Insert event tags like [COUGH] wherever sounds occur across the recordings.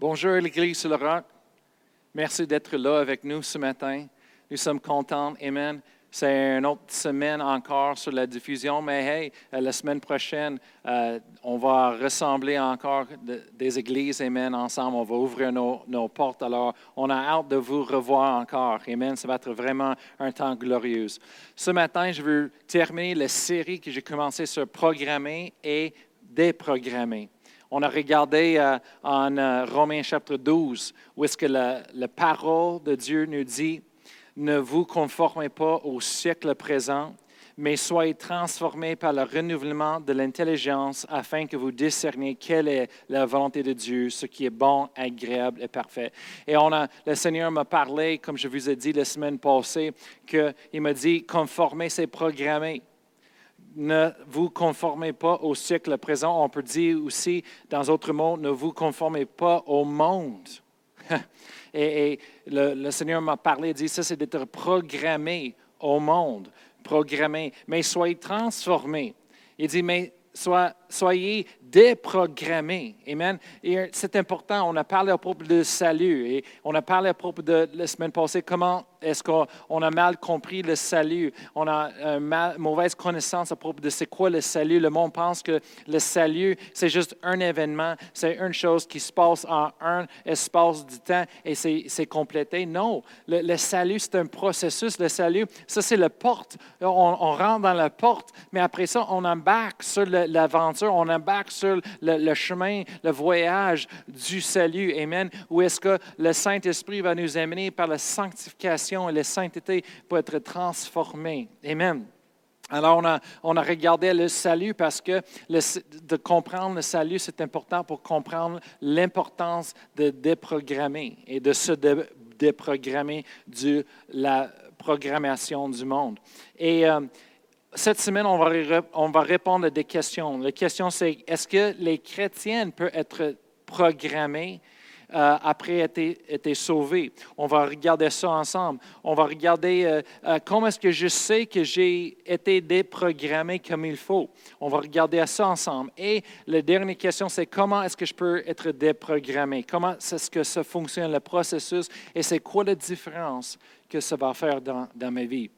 Bonjour l'Église sur le roc. Merci d'être là avec nous ce matin. Nous sommes contents. Amen. C'est une autre semaine encore sur la diffusion, mais hey, euh, la semaine prochaine, euh, on va ressembler encore des églises, Amen, ensemble. On va ouvrir nos, nos, portes. Alors, on a hâte de vous revoir encore. Amen. Ça va être vraiment un temps glorieux. Ce matin, je veux terminer la série que j'ai commencé sur programmer et déprogrammer. On a regardé euh, en Romains chapitre 12, où est-ce que la, la parole de Dieu nous dit ne vous conformez pas au siècle présent, mais soyez transformés par le renouvellement de l'intelligence afin que vous discerniez quelle est la volonté de Dieu, ce qui est bon, agréable et parfait. Et on a, le Seigneur m'a parlé, comme je vous ai dit la semaine passée, qu'il m'a dit, conformer, c'est programmer. Ne vous conformez pas au siècle présent. On peut dire aussi, dans d'autres mots, ne vous conformez pas au monde. [LAUGHS] Et, le, Seigneur m'a parlé, dit, ça c'est d'être programmé au monde, programmé, mais soyez transformés. Il dit, mais soyez déprogrammés. Amen. Et c'est important, on a parlé à propos de salut et on a parlé à propos de la semaine passée, comment est-ce qu'on a mal compris le salut? On a une mauvaise connaissance à propos de c'est quoi le salut. Le monde pense que le salut, c'est juste un événement, c'est une chose qui se passe en un espace du temps et c'est complété. Non, le, salut, c'est un processus. Le salut, ça, c'est la porte. On, rentre dans la porte, mais après ça, on embarque sur l'aventure, on embarque sur le, le chemin, le voyage du salut. Amen. Où est-ce que le Saint-Esprit va nous amener par la sanctification? et la sainteté pour être transformés. Amen. Alors, on a, on a, regardé le salut parce que de comprendre le salut, c'est important pour comprendre l'importance de déprogrammer et de se déprogrammer de la programmation du monde. Et euh, cette semaine, on va, on va répondre à des questions. La question, c'est est-ce que les chrétiens peuvent être programmés euh, après été, été sauvé. On va regarder ça ensemble. On va regarder euh, euh, comment est-ce que je sais que j'ai été déprogrammé comme il faut? On va regarder ça ensemble. Et la dernière question, c'est comment est-ce que je peux être déprogrammé? Comment est-ce que ça fonctionne, le processus? Et c'est quoi la différence que ça va faire dans, dans ma vie?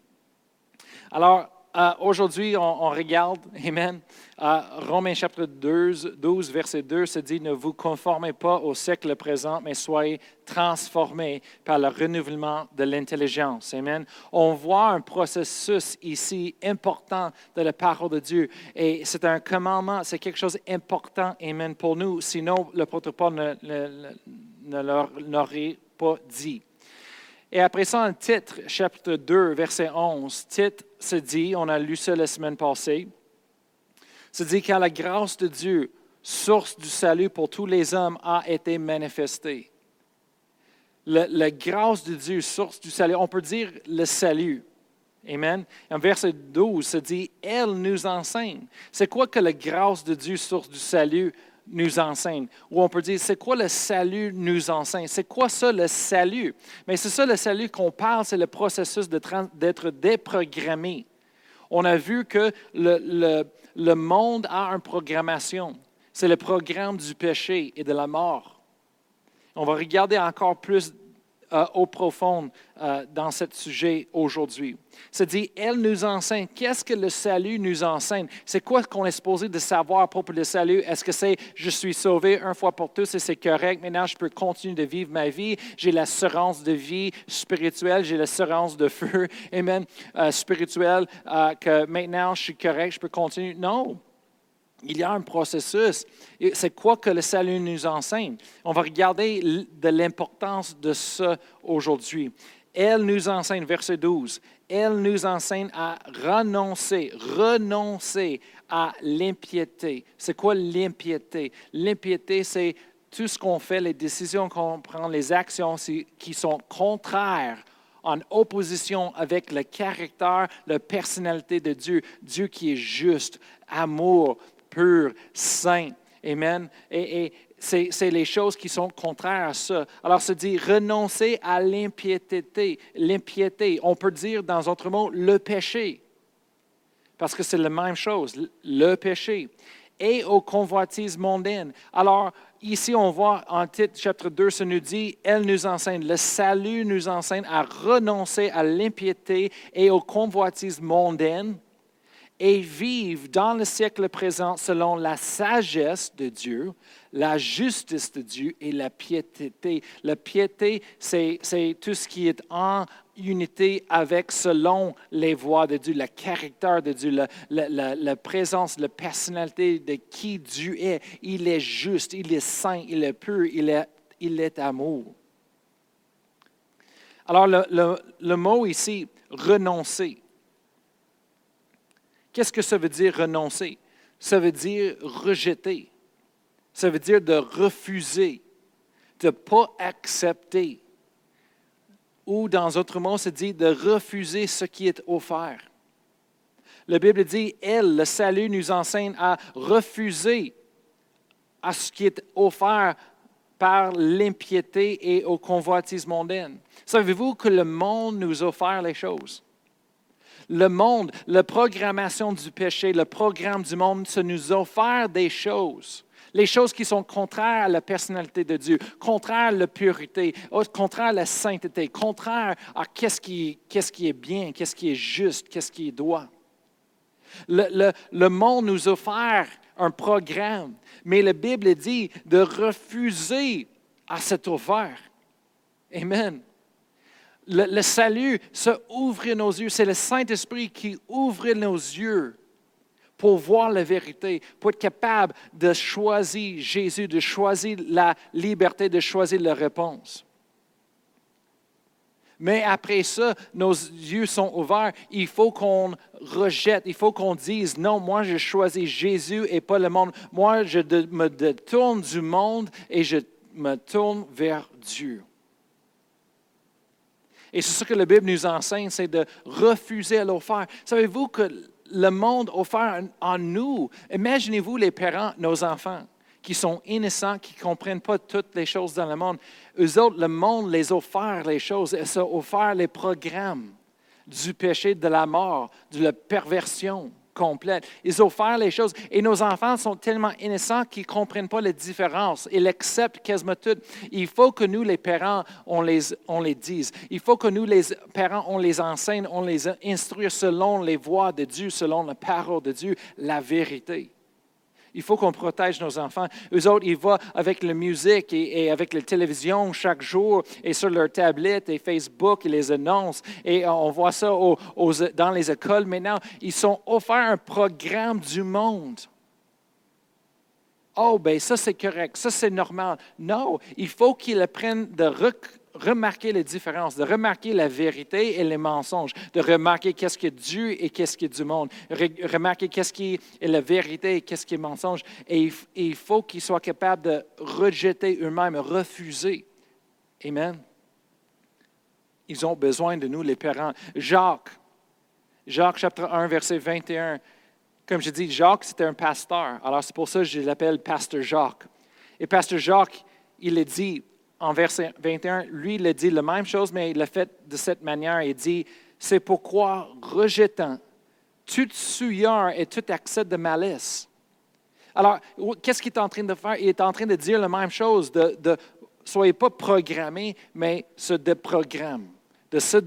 Alors, euh, aujourd'hui, on, regarde, [LAUGHS] Amen, euh, Romains chapitre 12, 12, verset 2 se dit, ne vous conformez pas au siècle présent, mais soyez transformés par le renouvellement de l'intelligence. Amen. On voit un processus ici important de la parole de Dieu. Et c'est un commandement, c'est quelque chose d'important, Amen, pour nous. Sinon, le Paul ne, ne, ne l'aurait pas dit. Et après ça, en titre, chapitre 2, verset 11, titre se dit, on a lu ça la semaine passée, se dit quand la grâce de Dieu, source du salut pour tous les hommes, a été manifestée. La, grâce de Dieu, source du salut, on peut dire le salut. Amen. En verset 12, se dit, elle nous enseigne. C'est quoi que la grâce de Dieu, source du salut, nous enseigne. Ou on peut dire, c'est quoi le salut nous enseigne? C'est quoi ça le salut? Mais c'est ça le salut qu'on parle, c'est le processus d'être déprogrammé. On a vu que le, le, le monde a une programmation. C'est le programme du péché et de la mort. On va regarder encore plus euh, au profond euh, dans ce sujet aujourd'hui. C'est dit, elle nous enseigne. Qu'est-ce que le salut nous enseigne? C'est quoi qu'on est supposé de savoir à propos du salut? Est-ce que c'est je suis sauvé une fois pour tous et c'est correct? Maintenant, je peux continuer de vivre ma vie? J'ai l'assurance de vie spirituelle, j'ai l'assurance de feu, [LAUGHS] amen, euh, spirituel, que maintenant je suis correct, je peux continuer. Non il y a un processus. C'est quoi que le salut nous enseigne? On va regarder de l'importance de ça aujourd'hui. Elle nous enseigne, verset 12, elle nous enseigne à renoncer, renoncer à l'impiété. C'est quoi l'impiété? L'impiété, c'est tout ce qu'on fait, les décisions qu'on prend, les actions qui sont contraires en opposition avec le caractère, la personnalité de Dieu, Dieu qui est juste, amour, pur, saint. Amen. Et, c'est les choses qui sont contraires à ça. Alors, se dit renoncer à l'impiété. L'impiété, on peut dire dans d'autres mots le péché. Parce que c'est la même chose, le péché. et aux convoitises mondaines. Alors, ici, on voit en titre, chapitre 2, ça nous dit, elle nous enseigne, le salut nous enseigne à renoncer à l'impiété et aux convoitises mondaines et vivre dans le siècle présent selon la sagesse de Dieu, la justice de Dieu et la piété. La piété, c'est tout ce qui est en unité avec, selon les voies de Dieu, le caractère de Dieu, la, présence, la personnalité de qui Dieu est. Il est juste, il est saint, il est pur, il est, amour. Alors, le mot ici, renoncer, qu'est-ce que ça veut dire renoncer? Ça veut dire rejeter. Ça veut dire de refuser, de ne pas accepter ou dans d'autres mots, c'est dit de refuser ce qui est offert. La Bible dit, elle, le salut, nous enseigne à refuser à ce qui est offert par l'impiété et aux convoitises mondaines. Savez-vous que le monde nous offre les choses? Le monde, la programmation du péché, le programme du monde, ça nous offre des choses les choses qui sont contraires à la personnalité de Dieu, contraires à la pureté, contraires à la sainteté, contraires à qu'est-ce qui, est bien, qu'est-ce qui est juste, qu'est-ce qui est droit. Le, monde nous offre un programme, mais la Bible dit de refuser à cet offert. Amen. Le, salut, c'est ouvrir nos yeux. C'est le Saint-Esprit qui ouvre nos yeux pour voir la vérité, pour être capable de choisir Jésus, de choisir la liberté, de choisir la réponse. Mais après ça, nos yeux sont ouverts. Il faut qu'on rejette, il faut qu'on dise, non, moi je choisis Jésus et pas le monde. Moi, je me détourne du monde et je me tourne vers Dieu. Et c'est ce que la Bible nous enseigne, c'est de refuser à l'offert. Savez-vous que le monde offert en nous. Imaginez-vous les parents, nos enfants, qui sont innocents, qui ne comprennent pas toutes les choses dans le monde. Eux autres, le monde les offert les choses, ils ont offert les programmes du péché, de la mort, de la perversion, complète. Ils offrent les choses. Et nos enfants sont tellement innocents qu'ils ne comprennent pas les différences. Ils acceptent quasiment tout. Il faut que nous, les parents, on les, on les dise. Il faut que nous, les parents, on les enseigne, on les instruise selon les voies de Dieu, selon la parole de Dieu, la vérité. Il faut qu'on protège nos enfants. Eux autres, ils vont avec la musique et, avec la télévision chaque jour et sur leur tablette et Facebook, ils les annoncent. Et on voit ça dans les écoles maintenant. Ils sont offerts un programme du monde. Oh, ben ça c'est correct, ça c'est normal. Non, il faut qu'ils apprennent de remarquer les différences, de remarquer la vérité et les mensonges, de remarquer qu'est-ce qui est Dieu et qu'est-ce qui est du monde, remarquer qu'est-ce qui est la vérité et qu'est-ce qui est mensonge. Et il faut qu'ils soient capables de rejeter eux-mêmes, refuser. Amen. Ils ont besoin de nous, les parents. Jacques, Jacques chapitre 1, verset 21. Comme je dis, Jacques, c'était un pasteur. Alors c'est pour ça que je l'appelle pasteur Jacques. Et pasteur Jacques, il a dit, en verset 21, lui, il dit la même chose, mais il l'a fait de cette manière. Il dit, c'est pourquoi, rejetant toute souillure et tout accès de malice. Alors, qu'est-ce qu'il est en train de faire? Il est en train de dire la même chose, de, de soyez pas programmés, mais se déprogramme, de se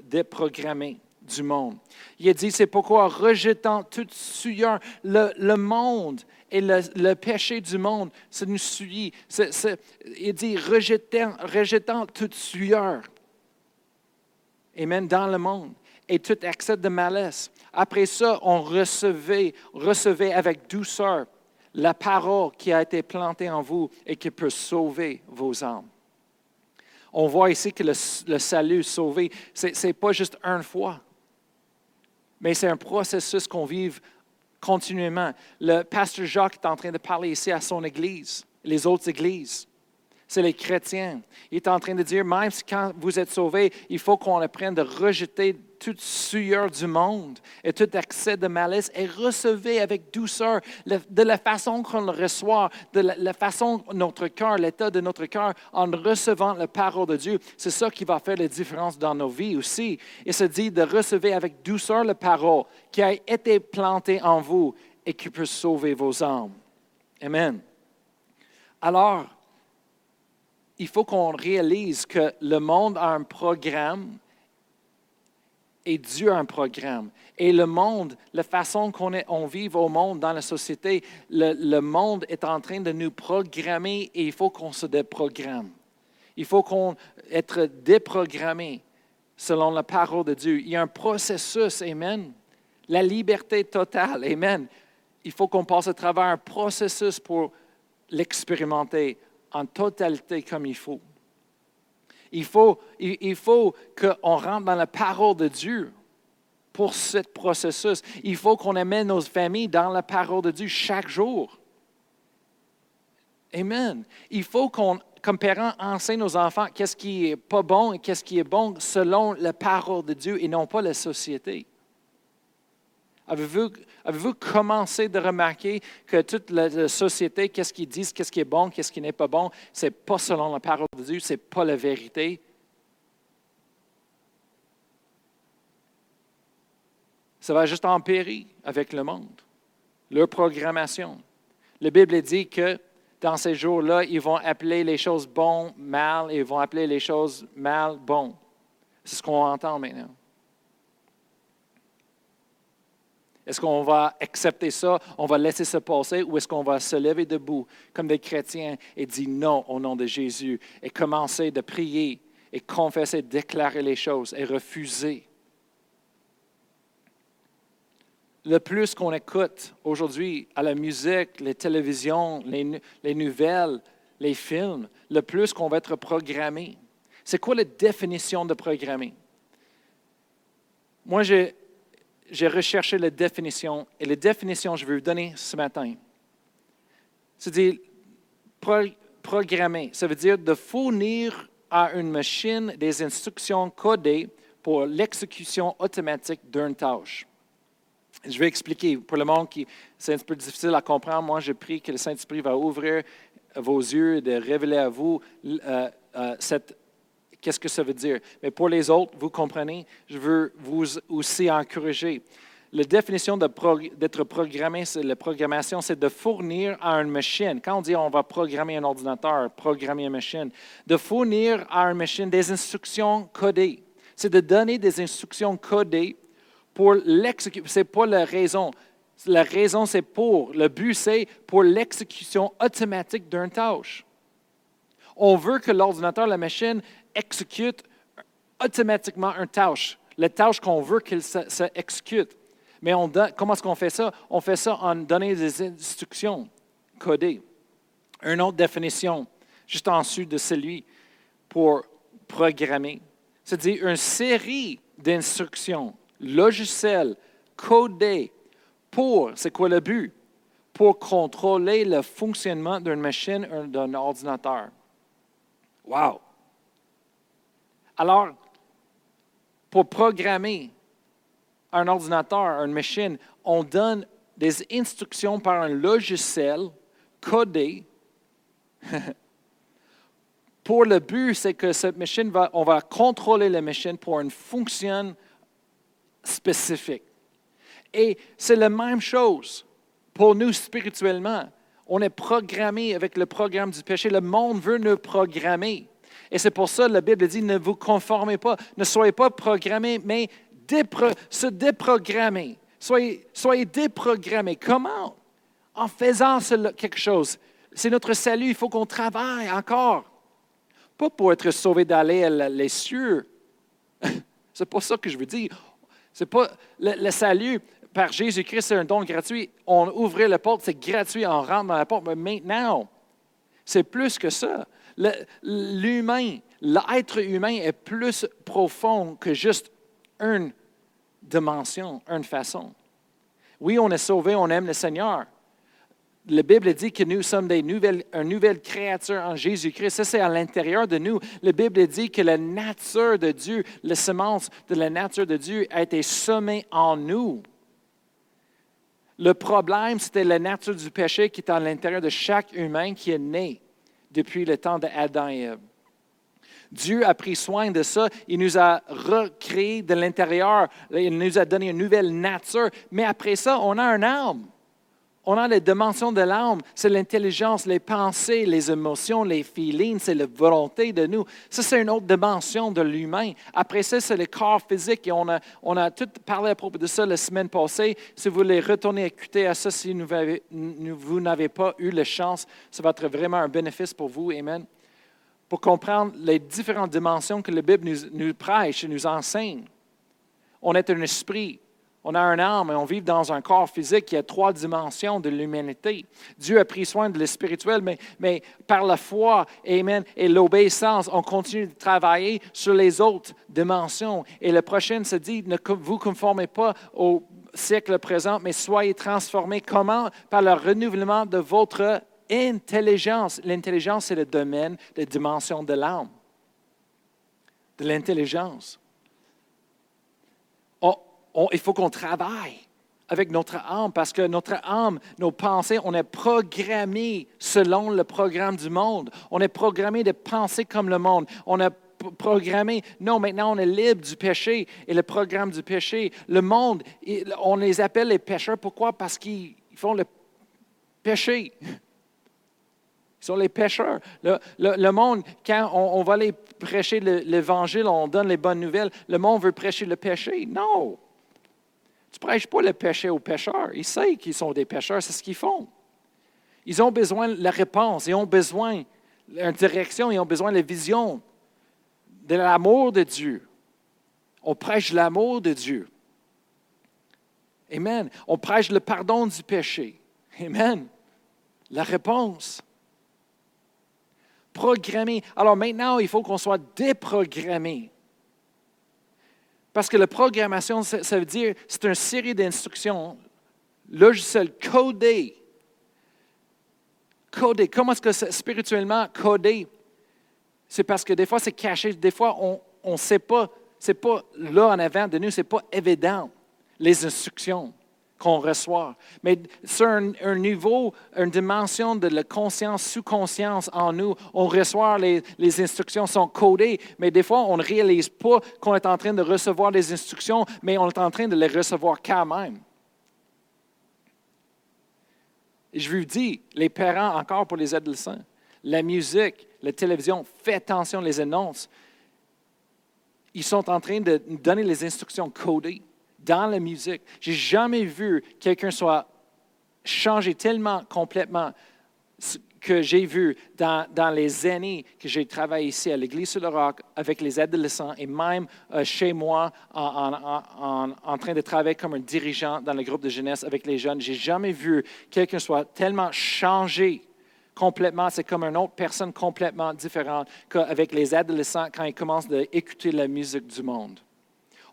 déprogrammer du monde. Il a dit, c'est pourquoi, rejetant toute souillure, le, monde et le, péché du monde, ça nous suit. il dit rejetant, rejetant toute sueur. Amen, dans le monde. Et tout accès de malaise. Après ça, on recevait, recevait avec douceur la parole qui a été plantée en vous et qui peut sauver vos âmes. On voit ici que le, le salut sauvé, ce n'est pas juste une fois, mais c'est un processus qu'on vive continuellement. Le pasteur Jacques est en train de parler ici à son Église, les autres églises. C'est les chrétiens. Il est en train de dire, même quand vous êtes sauvés, il faut qu'on apprenne de rejeter toute sueur du monde et tout accès de malice et recevez avec douceur de la façon qu'on le reçoit, de la, façon notre cœur, l'état de notre cœur en recevant la parole de Dieu. C'est ça qui va faire la différence dans nos vies aussi. Il se dit de recevoir avec douceur la parole qui a été plantée en vous et qui peut sauver vos âmes. Amen. Alors, il faut qu'on réalise que le monde a un programme et Dieu a un programme. Et le monde, la façon qu'on on vit au monde, dans la société, le, monde est en train de nous programmer et il faut qu'on se déprogramme. Il faut qu'on être déprogrammé selon la parole de Dieu. Il y a un processus, Amen. La liberté totale, Amen. Il faut qu'on passe à travers un processus pour l'expérimenter en totalité comme il faut. Il faut, il, faut qu'on rentre dans la parole de Dieu pour ce processus. Il faut qu'on amène nos familles dans la parole de Dieu chaque jour. Amen. Il faut qu'on, comme parents, enseigne aux enfants qu'est-ce qui est pas bon et qu'est-ce qui est bon selon la parole de Dieu et non pas la société. Avez-vous commencé de remarquer que toute la, société, qu'est-ce qu'ils disent, qu'est-ce qui est bon, qu'est-ce qui n'est pas bon, ce n'est pas selon la parole de Dieu, ce n'est pas la vérité? Ça va juste empirer avec le monde, leur programmation. La Bible dit que dans ces jours-là, ils vont appeler les choses bonnes mal et ils vont appeler les choses mal bon. C'est ce qu'on entend maintenant. Est-ce qu'on va accepter ça, on va laisser ça passer, ou est-ce qu'on va se lever debout comme des chrétiens et dire non au nom de Jésus et commencer de prier et confesser, déclarer les choses et refuser? Le plus qu'on écoute aujourd'hui à la musique, les télévisions, les, les nouvelles, les films, le plus qu'on va être programmé. C'est quoi la définition de programmer? Moi, j'ai j'ai recherché la définition et la définition que je vais vous donner ce matin. C'est-à-dire, programmer, ça veut dire de fournir à une machine des instructions codées pour l'exécution automatique d'une tâche. Je vais expliquer. Pour le monde qui c'est un peu difficile à comprendre, moi je prie que le Saint-Esprit va ouvrir vos yeux et de révéler à vous euh, euh, cette Qu'est-ce que ça veut dire? Mais pour les autres, vous comprenez, je veux vous aussi encourager. La définition d'être programmé, la programmation, c'est de fournir à une machine. Quand on dit on va programmer un ordinateur, programmer une machine, de fournir à une machine des instructions codées. C'est de donner des instructions codées pour l'exécution. Ce n'est pas la raison. La raison, c'est pour. Le but, c'est pour l'exécution automatique d'une tâche. On veut que l'ordinateur, la machine, exécute automatiquement une tâche, la tâche qu'on veut qu'il s'exécute. Mais comment est-ce qu'on fait ça? On fait ça en donnant des instructions codées. Une autre définition, juste en dessous de celui pour programmer, c'est-à-dire une série d'instructions logicielles codées pour, c'est quoi le but? Pour contrôler le fonctionnement d'une machine d'un ordinateur. Wow! Alors, pour programmer un ordinateur, une machine, on donne des instructions par un logiciel codé. [LAUGHS] pour le but, c'est que cette machine va, on va contrôler la machine pour une fonction spécifique. Et c'est la même chose pour nous spirituellement. On est programmé avec le programme du péché. Le monde veut nous programmer. Et c'est pour ça que la Bible dit, ne vous conformez pas, ne soyez pas programmés, mais se déprogrammer. Soyez, déprogrammés. Comment? En faisant quelque chose. C'est notre salut, il faut qu'on travaille encore. Pas pour être sauvé d'aller à les cieux. [LAUGHS] c'est pas ça que je veux dire. C'est pas le, salut par Jésus-Christ, c'est un don gratuit. On ouvrait la porte, c'est gratuit, on rentre dans la porte. Mais maintenant, c'est plus que ça. L'humain, l'être humain est plus profond que juste une dimension, une façon. Oui, on est sauvé, on aime le Seigneur. La Bible dit que nous sommes des nouvelles, une en Jésus-Christ. Ça, c'est à l'intérieur de nous. La Bible dit que la nature de Dieu, la semence de la nature de Dieu a été semée en nous. Le problème, c'était la nature du péché qui est à l'intérieur de chaque humain qui est né depuis le temps d'Adam et. Dieu a pris soin de ça. Il nous a recréé de l'intérieur. Il nous a donné une nouvelle nature. Mais après ça, on a un âme. On a les dimensions de l'âme, c'est l'intelligence, les pensées, les émotions, les feelings, c'est la volonté de nous. Ça, c'est une autre dimension de l'humain. Après ça, c'est le corps physique et on a, on a tout parlé à propos de ça la semaine passée. Si vous voulez retourner écouter à ça, si vous n'avez pas eu la chance, ça va être vraiment un bénéfice pour vous. Amen. Pour comprendre les différentes dimensions que la Bible nous, nous prêche et nous enseigne. On est un esprit, on a un âme et on vit dans un corps physique qui a trois dimensions de l'humanité. Dieu a pris soin de le spirituel, mais, par la foi, Amen, et l'obéissance, on continue de travailler sur les autres dimensions. Et le prochain se dit, ne vous conformez pas au siècle présent, mais soyez transformés. Comment? Par le renouvellement de votre intelligence. L'intelligence, c'est le domaine des dimensions de l'âme, de l'intelligence il faut qu'on travaille avec notre âme parce que notre âme, nos pensées, on est programmé selon le programme du monde. On est programmé de penser comme le monde. On est programmé, non, maintenant on est libre du péché et le programme du péché. Le monde, on les appelle les pécheurs. Pourquoi? Parce qu'ils font le péché. Ils sont les pécheurs. Le, monde, quand on, on va aller prêcher l'Évangile, on donne les bonnes nouvelles, le monde veut prêcher le péché. Non. Tu ne prêches pas le péché aux pécheurs. Ils savent qu'ils sont des pécheurs, c'est ce qu'ils font. Ils ont besoin de la réponse, ils ont besoin d'une direction, ils ont besoin de la vision, de l'amour de Dieu. On prêche l'amour de Dieu. Amen. On prêche le pardon du péché. Amen. La réponse. Programmé. Alors maintenant, il faut qu'on soit déprogrammé. Parce que la programmation, ça, veut dire, c'est une série d'instructions, logiciel codé. Codé. Comment est-ce que c'est spirituellement codé? C'est parce que des fois, c'est caché. Des fois, on ne sait pas. C'est pas là en avant de nous, c'est pas évident, les instructions qu'on reçoit. Mais sur un, niveau, une dimension de la conscience, sous-conscience en nous, on reçoit les, les, instructions sont codées, mais des fois, on ne réalise pas qu'on est en train de recevoir des instructions, mais on est en train de les recevoir quand même. je vous dis, les parents, encore pour les adolescents, la musique, la télévision, faites attention les annonces. Ils sont en train de donner les instructions codées dans la musique. J'ai jamais vu quelqu'un soit changé tellement complètement que j'ai vu dans, les années que j'ai travaillé ici à l'Église sur le Roc avec les adolescents et même euh, chez moi en, train de travailler comme un dirigeant dans le groupe de jeunesse avec les jeunes. J'ai jamais vu quelqu'un soit tellement changé complètement. C'est comme une autre personne complètement différente qu'avec les adolescents quand ils commencent à écouter la musique du monde.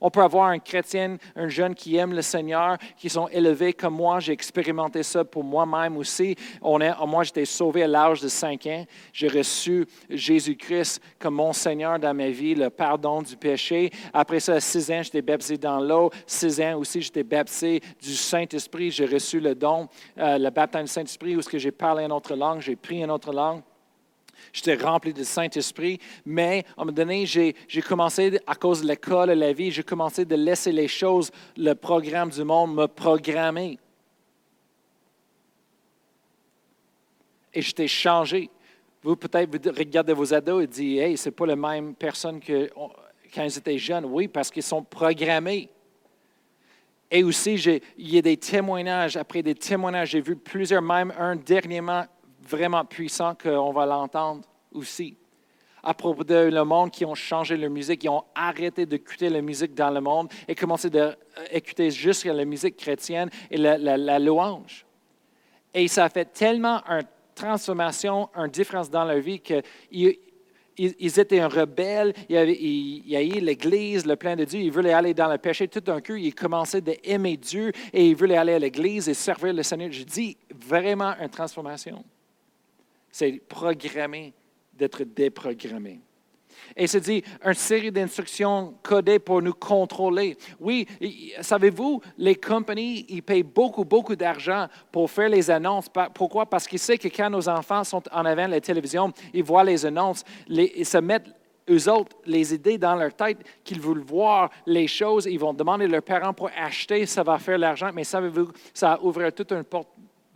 On peut avoir un chrétien, un jeune qui aime le Seigneur, qui sont élevés comme moi. J'ai expérimenté ça pour moi-même aussi. On est, moi, j'étais sauvé à l'âge de 5 ans. J'ai reçu Jésus-Christ comme mon Seigneur dans ma vie, le pardon du péché. Après ça, à 6 ans, j'étais baptisé dans l'eau. 6 ans aussi, j'étais baptisé du Saint-Esprit. J'ai reçu le don, euh, le baptême du Saint-Esprit, où ce que j'ai parlé une autre langue, j'ai pris une autre langue. J'étais rempli du Saint-Esprit, mais à un moment donné, j'ai commencé, à cause de l'école et la vie, j'ai commencé de laisser les choses, le programme du monde me programmer. Et j'étais changé. Vous, peut-être, vous regardez vos ados et dites, hey, ce n'est pas la même personne que quand ils étaient jeunes. Oui, parce qu'ils sont programmés. Et aussi, il y a des témoignages, après des témoignages, j'ai vu plusieurs, même un dernièrement, vraiment puissant qu'on va l'entendre aussi. À propos de le monde qui ont changé leur musique, qui ont arrêté d'écouter la musique dans le monde et commencé d'écouter juste la musique chrétienne et la, louange. Et ça a fait tellement une transformation, une différence dans leur vie qu'ils ils, étaient un rebelle, il y a eu l'Église, le plein de Dieu, ils voulaient aller dans le péché. Tout d'un coup, ils commençaient d'aimer Dieu et ils voulaient aller à l'Église et servir le Seigneur. Je dis vraiment une transformation c'est programmé d'être déprogrammé. Et c'est dit une série d'instructions codées pour nous contrôler. Oui, savez-vous, les compagnies, ils payent beaucoup, beaucoup d'argent pour faire les annonces. Pourquoi? Parce qu'ils savent que quand nos enfants sont en avant de la télévision, ils voient les annonces, ils se mettent eux autres les idées dans leur tête qu'ils veulent voir les choses. Ils vont demander à leurs parents pour acheter, ça va faire l'argent. Mais savez-vous, ça ouvre toute une porte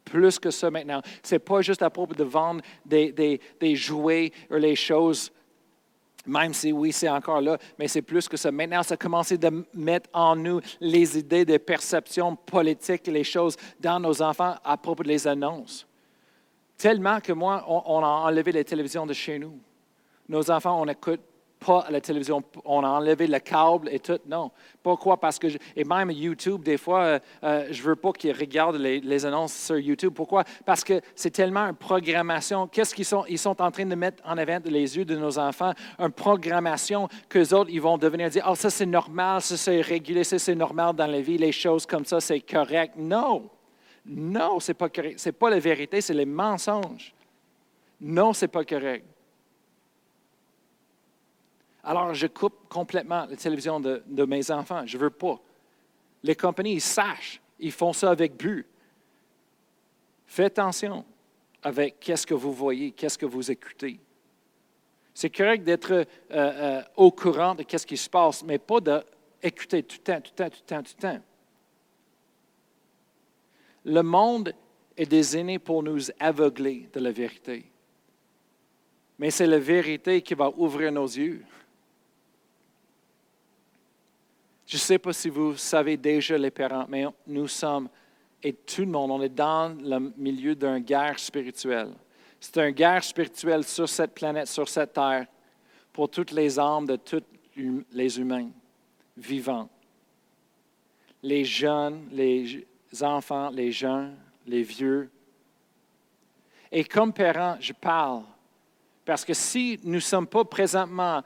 plus que ça maintenant. Ce n'est pas juste à propos de vendre des, des, des jouets ou les choses même si oui, c'est encore là, mais c'est plus que ça. Maintenant, ça a commencé de mettre en nous les idées de perception politique, les choses dans nos enfants à propos des annonces. Tellement que moi, on, a enlevé les télévisions de chez nous. Nos enfants, on écoute pas la télévision. On a enlevé le câble et tout. Non. Pourquoi? Parce que, et même YouTube, des fois, euh, euh, je ne veux pas qu'ils regardent les, annonces sur YouTube. Pourquoi? Parce que c'est tellement une programmation. Qu'est-ce qu'ils sont? Ils sont en train de mettre en avant les yeux de nos enfants, une programmation qu'eux autres, ils vont devenir dire, oh, ça c'est normal, ça c'est régulé, ça c'est normal dans la vie, les choses comme ça, c'est correct. Non. Non, ce n'est pas correct. Ce n'est pas la vérité, c'est les mensonges. Non, ce n'est pas correct. Alors, je coupe complètement la télévision de, mes enfants. Je ne veux pas. Les compagnies, ils sachent. Ils font ça avec but. Faites attention avec qu'est-ce que vous voyez, qu'est-ce que vous écoutez. C'est correct d'être euh, euh, au courant de ce qui se passe, mais pas d'écouter tout le temps, tout le temps, tout le temps, tout le temps. Le monde est désigné pour nous aveugler de la vérité. Mais c'est la vérité qui va ouvrir nos yeux. Je ne sais pas si vous savez déjà les parents, mais nous sommes, et tout le monde, on est dans le milieu d'une guerre spirituelle. C'est une guerre spirituelle sur cette planète, sur cette terre, pour toutes les âmes de tous les humains vivants. Les jeunes, les enfants, les jeunes, les vieux. Et comme parents, je parle parce que si nous ne sommes pas présentement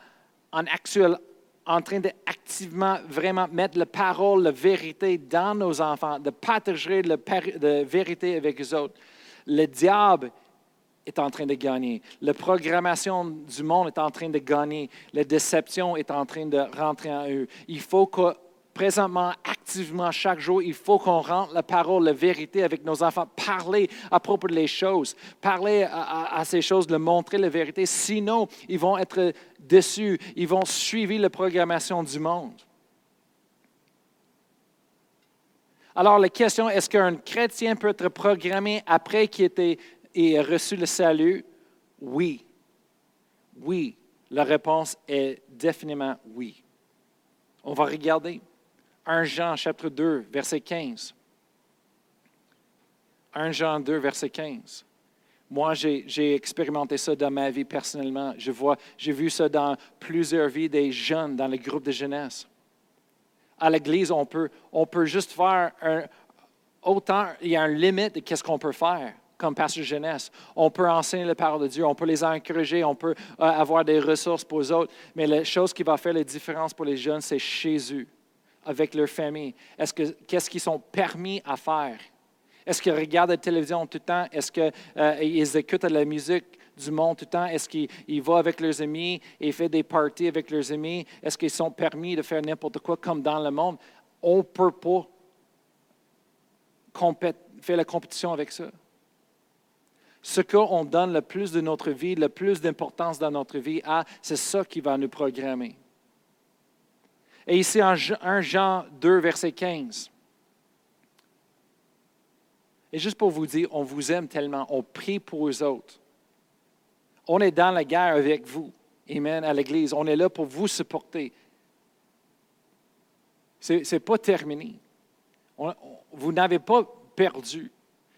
en actuel en train d'activement vraiment mettre la parole, la vérité dans nos enfants, de partager la vérité avec les autres. Le diable est en train de gagner. La programmation du monde est en train de gagner. La déception est en train de rentrer en eux. Il faut que présentement, activement, chaque jour, il faut qu'on rentre la parole, la vérité avec nos enfants, parler à propos des choses, parler à, ces choses, leur montrer la vérité. Sinon, ils vont être déçus, ils vont suivre la programmation du monde. Alors, la question, est-ce qu'un chrétien peut être programmé après qu'il ait reçu le salut? Oui. Oui. La réponse est définitivement oui. On va regarder. 1 Jean chapitre 2, verset 15. 1 Jean 2, verset 15. Moi, j'ai expérimenté ça dans ma vie personnellement. Je vois, j'ai vu ça dans plusieurs vies des jeunes dans les groupes de jeunesse. À l'Église, on peut, on peut juste faire un, autant, il y a une limite de qu'est-ce qu'on peut faire comme pasteur jeunesse. On peut enseigner la parole de Dieu, on peut les encourager, on peut euh, avoir des ressources pour les autres, mais la chose qui va faire la différence pour les jeunes, c'est Jésus avec leur famille? Est-ce que, qu'est-ce qu'ils sont permis à faire? Est-ce qu'ils regardent la télévision tout le temps? Est-ce qu'ils euh, écoutent la musique du monde tout le temps? Est-ce qu'ils vont avec leurs amis et font des parties avec leurs amis? Est-ce qu'ils sont permis de faire n'importe quoi comme dans le monde? On ne peut pas faire la compétition avec ça. Ce qu'on donne le plus de notre vie, le plus d'importance dans notre vie à, c'est ça qui va nous programmer. Et ici, en 1 Jean 2, verset 15. Et juste pour vous dire, on vous aime tellement, on prie pour les autres. On est dans la guerre avec vous. Amen, à l'Église. On est là pour vous supporter. Ce n'est pas terminé. vous n'avez pas perdu.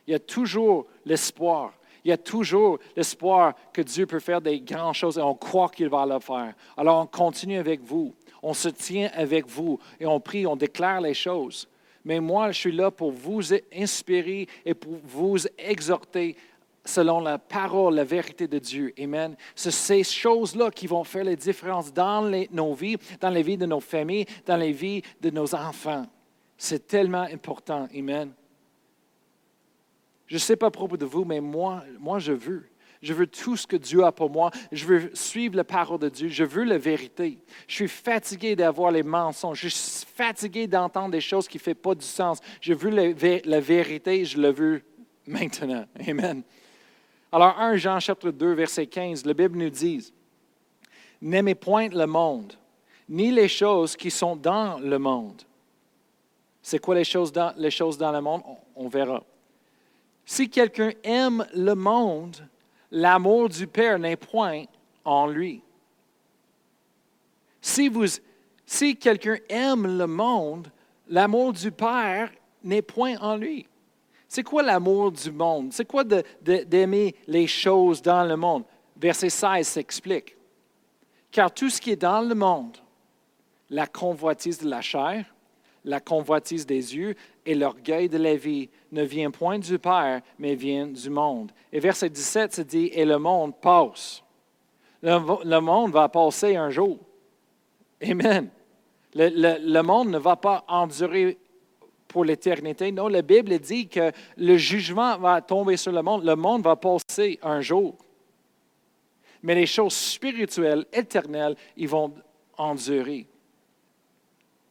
Il y a toujours l'espoir. Il y a toujours l'espoir que Dieu peut faire des grandes choses et on croit qu'il va le faire. Alors on continue avec vous on se tient avec vous et on prie, on déclare les choses. Mais moi, je suis là pour vous inspirer et pour vous exhorter selon la parole, la vérité de Dieu. Amen. C'est ces choses-là qui vont faire la différence dans nos vies, dans les vies de nos familles, dans les vies de nos enfants. C'est tellement important. Amen. Je ne sais pas à propos de vous, mais moi, moi, je veux. Je veux tout ce que Dieu a pour moi. Je veux suivre la parole de Dieu. Je veux la vérité. Je suis fatigué d'avoir les mensonges. Je suis fatigué d'entendre des choses qui ne font pas du sens. Je veux la, vérité. Je le veux maintenant. [LAUGHS] Amen. Alors, 1 Jean chapitre 2, verset 15, la Bible nous dit, N'aimez point le monde, ni les choses qui sont dans le monde. C'est quoi les choses dans, les choses dans le monde? on verra. Si quelqu'un aime le monde, l'amour du Père n'est point en lui. Si, si quelqu'un aime le monde, l'amour du Père n'est point en lui. C'est quoi l'amour du monde? C'est quoi d'aimer les choses dans le monde? Verset 16 s'explique. Car tout ce qui est dans le monde, la convoitise de la chair, la convoitise des yeux et l'orgueil de la vie ne vient point du Père, mais vient du monde. Et verset 17 se dit, et le monde passe. Le, monde va passer un jour. Amen. Le, monde ne va pas endurer pour l'éternité. Non, la Bible dit que le jugement va tomber sur le monde. Le monde va passer un jour. Mais les choses spirituelles, éternelles, ils vont endurer.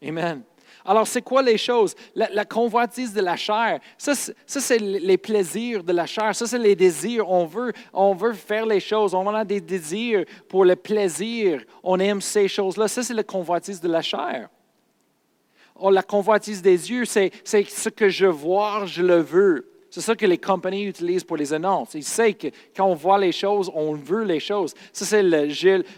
Amen. Alors, c'est quoi les choses? La, convoitise de la chair, ça, c'est les plaisirs de la chair, ça, c'est les désirs. On veut, faire les choses, on a des désirs pour le plaisir, on aime ces choses-là. Ça, c'est la convoitise de la chair. Oh, la convoitise des yeux, c'est ce que je vois, je le veux. C'est ça que les compagnies utilisent pour les annonces. Ils savent que quand on voit les choses, on veut les choses. Ça, c'est le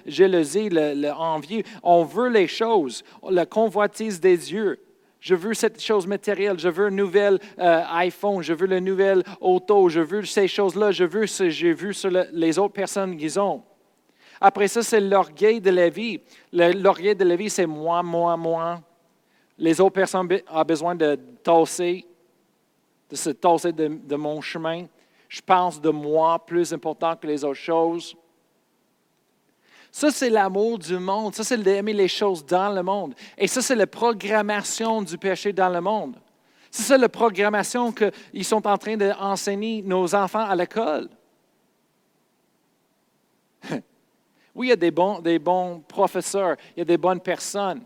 jalousie, l'envie. On veut les choses. La convoitise des yeux. Je veux cette chose matérielle. Je veux un nouvel euh, iPhone. Je veux le nouvel auto. Je veux ces choses-là. Je veux ce que j'ai vu sur les autres personnes qu'ils ont. Après ça, c'est l'orgueil de la vie. L'orgueil de la vie, c'est moi, moi, moi. Les autres personnes ont besoin de tasser de se tasser de, mon chemin. Je pense de moi plus important que les autres choses. Ça, c'est l'amour du monde. Ça, c'est d'aimer les choses dans le monde. Et ça, c'est la programmation du péché dans le monde. C'est ça la programmation qu'ils sont en train d'enseigner nos enfants à l'école. [LAUGHS] Oui, il y a des bons, des bons professeurs, il y a des bonnes personnes.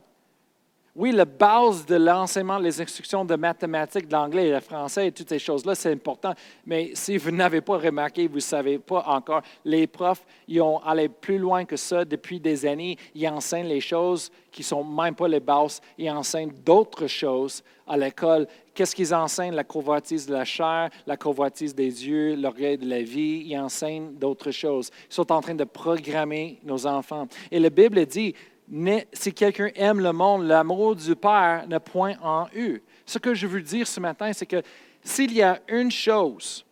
Oui, la base de l'enseignement, les instructions de mathématiques, d'anglais et de français et toutes ces choses-là, c'est important. Mais si vous n'avez pas remarqué, vous ne savez pas encore, les profs, ils ont allé plus loin que ça depuis des années. Ils enseignent les choses qui ne sont même pas les bases. Ils enseignent d'autres choses à l'école. Qu'est-ce qu'ils enseignent? La convoitise de la chair, la convoitise des yeux, l'orgueil de la vie. Ils enseignent d'autres choses. Ils sont en train de programmer nos enfants. Et la Bible dit, si quelqu'un aime le monde, l'amour du Père ne point en eux. Ce que je veux dire ce matin, c'est que s'il y a une chose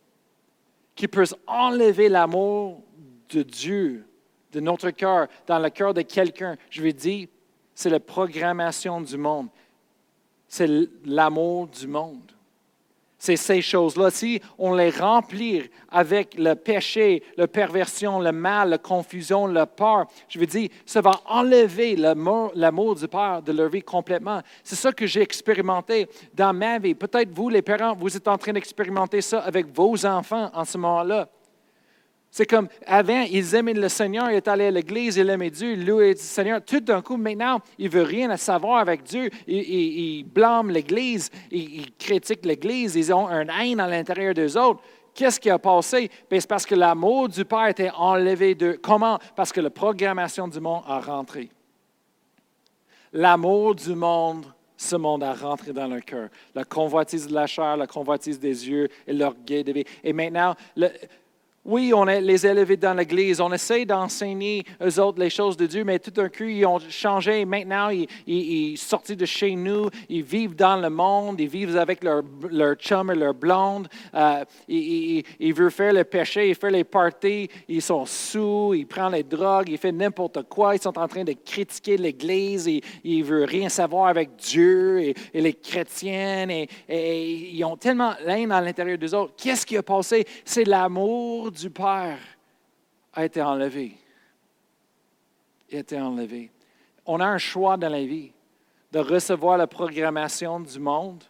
qui peut enlever l'amour de Dieu, de notre cœur, dans le cœur de quelqu'un, je veux dire, c'est la programmation du monde. C'est l'amour du monde. C'est ces choses-là. Si on les remplit avec le péché, la perversion, le mal, la confusion, la peur, je veux dire, ça va enlever l'amour du Père de leur vie complètement. C'est ça que j'ai expérimenté dans ma vie. Peut-être vous, les parents, vous êtes en train d'expérimenter ça avec vos enfants en ce moment-là. C'est comme avant, ils aimaient le Seigneur, ils étaient allés à l'église, ils aimaient Dieu, ils louaient le Seigneur. Tout d'un coup, maintenant, ils ne veulent rien à savoir avec Dieu. Ils, blâment l'Église, ils, critiquent l'Église, ils ont un haine à l'intérieur d'eux autres. Qu'est-ce qui a passé? Ben, c'est parce que l'amour du Père était enlevé de. Comment? Parce que la programmation du monde a rentré. L'amour du monde ce monde a rentré dans leur cœur. La convoitise de la chair, la convoitise des yeux et l'orgueil de vie. Et maintenant, le, oui, on les élevés dans l'Église, on essaie d'enseigner aux autres les choses de Dieu, mais tout d'un coup, ils ont changé. Maintenant, ils, ils, sortent de chez nous, ils vivent dans le monde, ils vivent avec leur, leur chum et leur blonde. Euh, ils, ils, veulent faire le péché, ils font les parties, ils sont sous, ils prennent les drogues, ils font n'importe quoi. Ils sont en train de critiquer l'Église, ils ne veulent rien savoir avec Dieu et, les chrétiens. Et, et, ils ont tellement l'un à l'intérieur des autres. Qu'est-ce qui a passé? C'est l'amour du Père a été enlevé. A été enlevé. On a un choix dans la vie de recevoir la programmation du monde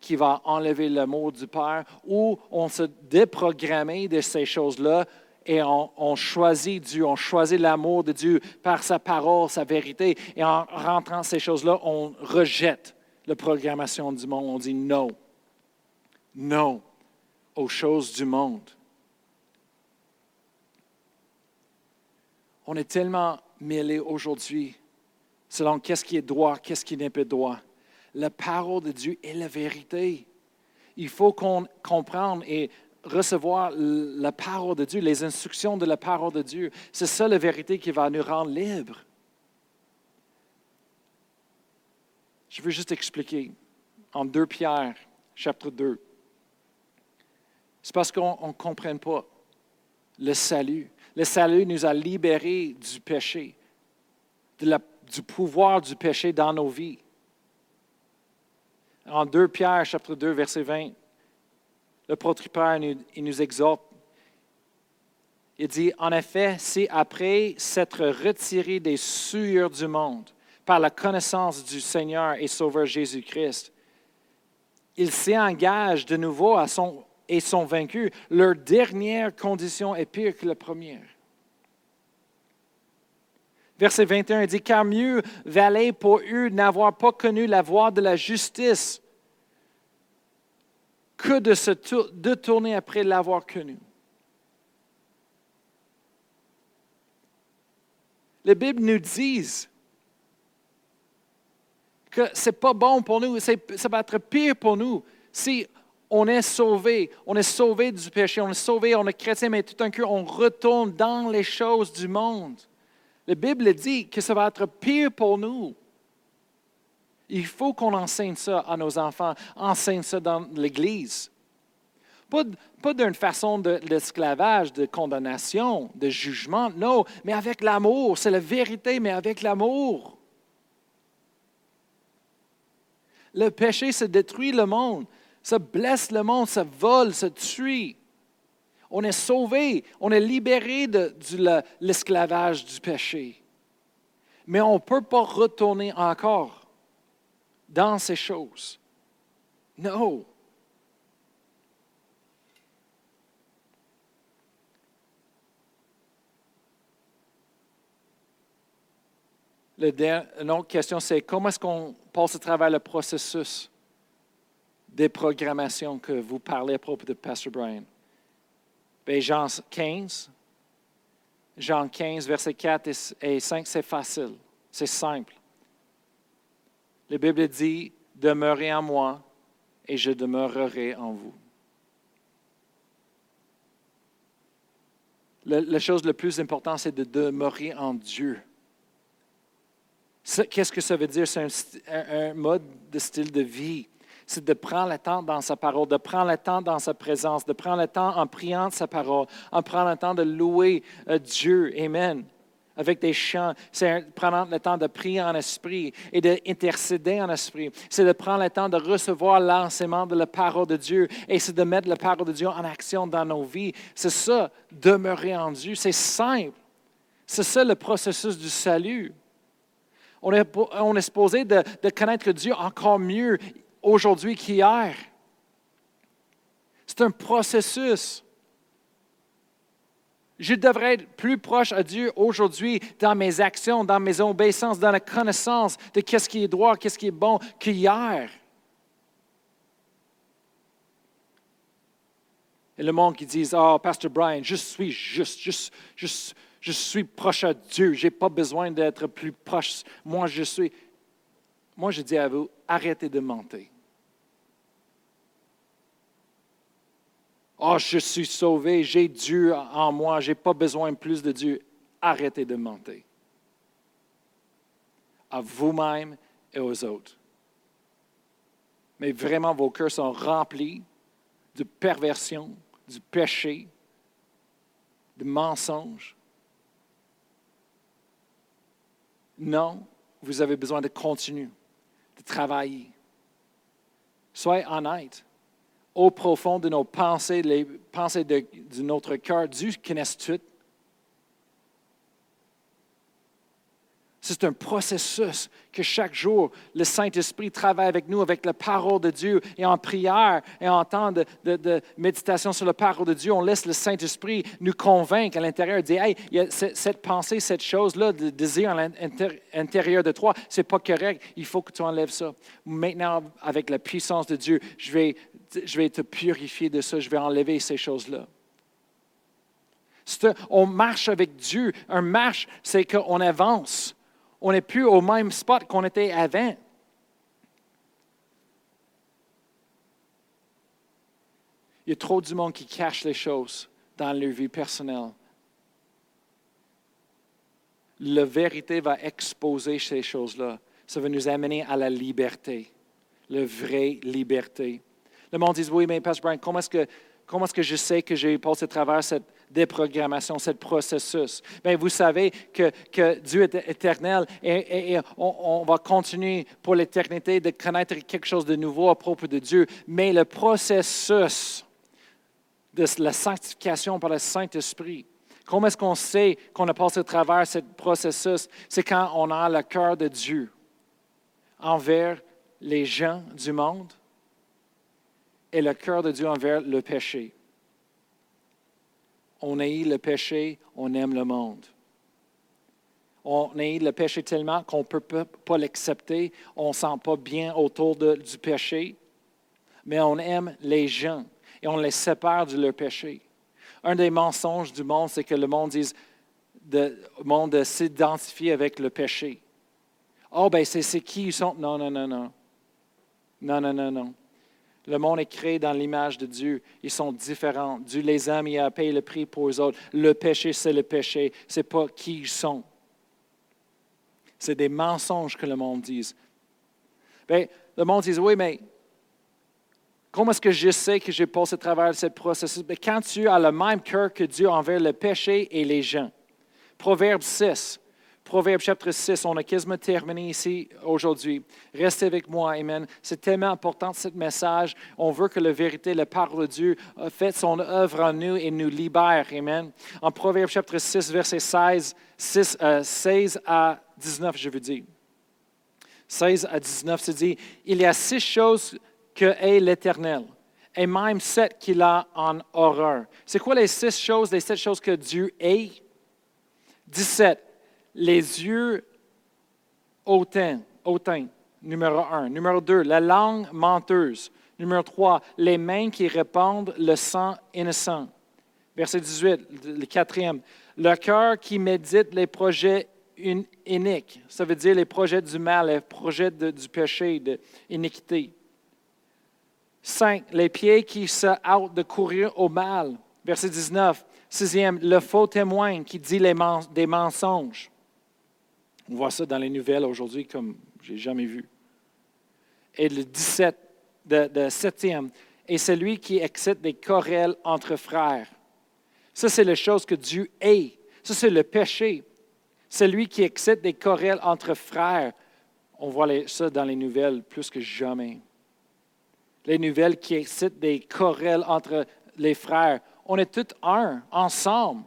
qui va enlever l'amour du Père, ou on se déprogrammer de ces choses-là et on, on, choisit Dieu, on choisit l'amour de Dieu par sa parole, sa vérité, et en rentrant ces choses-là, on rejette la programmation du monde, on dit non, non aux choses du monde. On est tellement mêlés aujourd'hui selon qu'est-ce qui est droit, qu'est-ce qui n'est pas droit. La parole de Dieu est la vérité. il faut qu'on comprenne et recevoir la parole de Dieu, les instructions de la parole de Dieu. C'est ça la vérité qui va nous rendre libres. Je veux juste expliquer en 2 Pierre, chapitre 2. C'est parce qu'on ne comprenne pas le salut. Le salut nous a libérés du péché, du pouvoir du péché dans nos vies. En 2 Pierre, chapitre 2, verset 20, le prêtre il nous exhorte. Il dit, en effet, si après s'être retiré des souillures du monde par la connaissance du Seigneur et Sauveur Jésus-Christ, ils s'engagent de nouveau à son, et sont vaincus, leur dernière condition est pire que la première. Verset 21 dit, car mieux valait pour eux n'avoir pas connu la voie de la justice que de se détourner après l'avoir connu. La Bible nous dit que ce n'est pas bon pour nous, ça va être pire pour nous si on est sauvé, on est sauvé du péché, on est sauvé, on est chrétien, mais tout d'un coup, on retourne dans les choses du monde. La Bible dit que ça va être pire pour nous. Il faut qu'on enseigne ça à nos enfants, enseigne ça dans l'Église. Pas, d'une façon de l'esclavage, de condamnation, de jugement, non, mais avec l'amour. C'est la vérité, mais avec l'amour. Le péché, ça détruit le monde, ça blesse le monde, ça vole, ça tue. On est sauvé, on est libéré de, l'esclavage du péché. Mais on ne peut pas retourner encore dans ces choses. Non. Une autre question, c'est comment est-ce qu'on passe à travers le processus? Des programmations que vous parlez à propos de Pastor Brian? Bien, Jean 15, Jean 15, versets 4 et 5, c'est facile, c'est simple. La Bible dit, demeurez en moi et je demeurerai en vous. La, chose la plus importante, c'est de demeurer en Dieu. Qu'est-ce que ça veut dire? C'est un, mode de style de vie. C'est de prendre le temps dans sa parole, de prendre le temps dans sa présence, de prendre le temps en priant sa parole, en prenant le temps de louer euh, Dieu. Amen avec des chants, c'est prendre le temps de prier en esprit et d'intercéder en esprit. C'est de prendre le temps de recevoir l'enseignement de la parole de Dieu et c'est de mettre la parole de Dieu en action dans nos vies. C'est ça, demeurer en Dieu. C'est simple. C'est ça le processus du salut. On est, on est supposé de, de connaître Dieu encore mieux aujourd'hui qu'hier. C'est un processus. Je devrais être plus proche à Dieu aujourd'hui dans mes actions, dans mes obéissances, dans la connaissance de qu'est-ce qui est droit, qu'est-ce qui est bon qu'hier. Et le monde qui dit, oh, Pasteur Brian, je suis juste, juste je suis proche à Dieu, je n'ai pas besoin d'être plus proche. Moi, je suis. Moi, je dis à vous, arrêtez de mentir. Oh, je suis sauvé, j'ai Dieu en moi, je n'ai pas besoin plus de Dieu. Arrêtez de mentir. À vous-même et aux autres. Mais vraiment, vos cœurs sont remplis de perversion, du péché, de mensonges. Non, vous avez besoin de continuer, de travailler. Soyez honnête au profond de nos pensées, les pensées de, notre cœur, Dieu connaît tout. C'est un processus que chaque jour, le Saint-Esprit travaille avec nous, avec la parole de Dieu, et en prière et en temps de, méditation sur la parole de Dieu, on laisse le Saint-Esprit nous convaincre à l'intérieur, dire, hey, il y a cette pensée, cette chose-là, de désir à l'intérieur de toi, c'est pas correct, il faut que tu enlèves ça. Maintenant, avec la puissance de Dieu, je vais je vais te purifier de ça, je vais enlever ces choses-là. on marche avec Dieu. Un marche, c'est qu'on avance. On n'est plus au même spot qu'on était avant. Il y a trop du monde qui cache les choses dans leur vie personnelle. La vérité va exposer ces choses-là. Ça va nous amener à la liberté, la vraie liberté. Le monde dit, oui, mais Pastor Brian, comment est-ce que, comment est-ce que je sais que j'ai passé à travers cette déprogrammation, ce processus? Bien, vous savez que, que Dieu est éternel et, on, on, va continuer pour l'éternité de connaître quelque chose de nouveau à propos de Dieu. Mais le processus de la sanctification par le Saint-Esprit, comment est-ce qu'on sait qu'on a passé à travers ce processus? C'est quand on a le cœur de Dieu envers les gens du monde et le cœur de Dieu envers le péché. On haït le péché, on aime le monde. On haït le péché tellement qu'on ne peut pas l'accepter, on ne sent pas bien autour du péché, mais on aime les gens et on les sépare de leur péché. Un des mensonges du monde, c'est que le monde dise de, le monde s'identifie avec le péché. Oh, ben c'est qui ils sont? Non, non, non, non. Non, non, non, non. Le monde est créé dans l'image de Dieu. Ils sont différents. Dieu les aime, il a payé le prix pour eux autres. Le péché, c'est le péché. Ce n'est pas qui ils sont. C'est des mensonges que le monde dit. Bien, le monde dit, oui, mais comment est-ce que je sais que j'ai passé à travers ce processus? Bien, quand tu as le même cœur que Dieu envers le péché et les gens. Proverbe 6, Proverbe chapitre 6, on a quasiment terminé ici aujourd'hui. Restez avec moi, Amen. C'est tellement important ce message. On veut que la vérité, la parole de Dieu, fait son œuvre en nous et nous libère, Amen. En Proverbe chapitre 6, verset 16, 16 euh, à 19, je veux dire. 16 à 19, c'est dit, il y a six choses que est l'Éternel et même sept qu'il a en horreur. C'est quoi les six choses, les sept choses que Dieu est? 17 les yeux hautains, hautains, numéro un. Numéro deux, la langue menteuse. Numéro trois, les mains qui répandent le sang innocent. Verset 18, le quatrième. Le cœur qui médite les projets iniques. Ça veut dire les projets du mal, les projets du péché, de l'iniquité. Cinq, les pieds qui se hâtent de courir au mal. Verset 19. Sixième, le faux témoin qui dit des mensonges. On voit ça dans les nouvelles aujourd'hui comme je n'ai jamais vu. Et le 17, de, de septième, et celui qui excite des querelles entre frères. Ça, c'est la chose que Dieu est. Ça, c'est le péché. Celui qui excite des querelles entre frères. On voit ça dans les nouvelles plus que jamais. Les nouvelles qui excitent des querelles entre les frères. On est tous un, ensemble.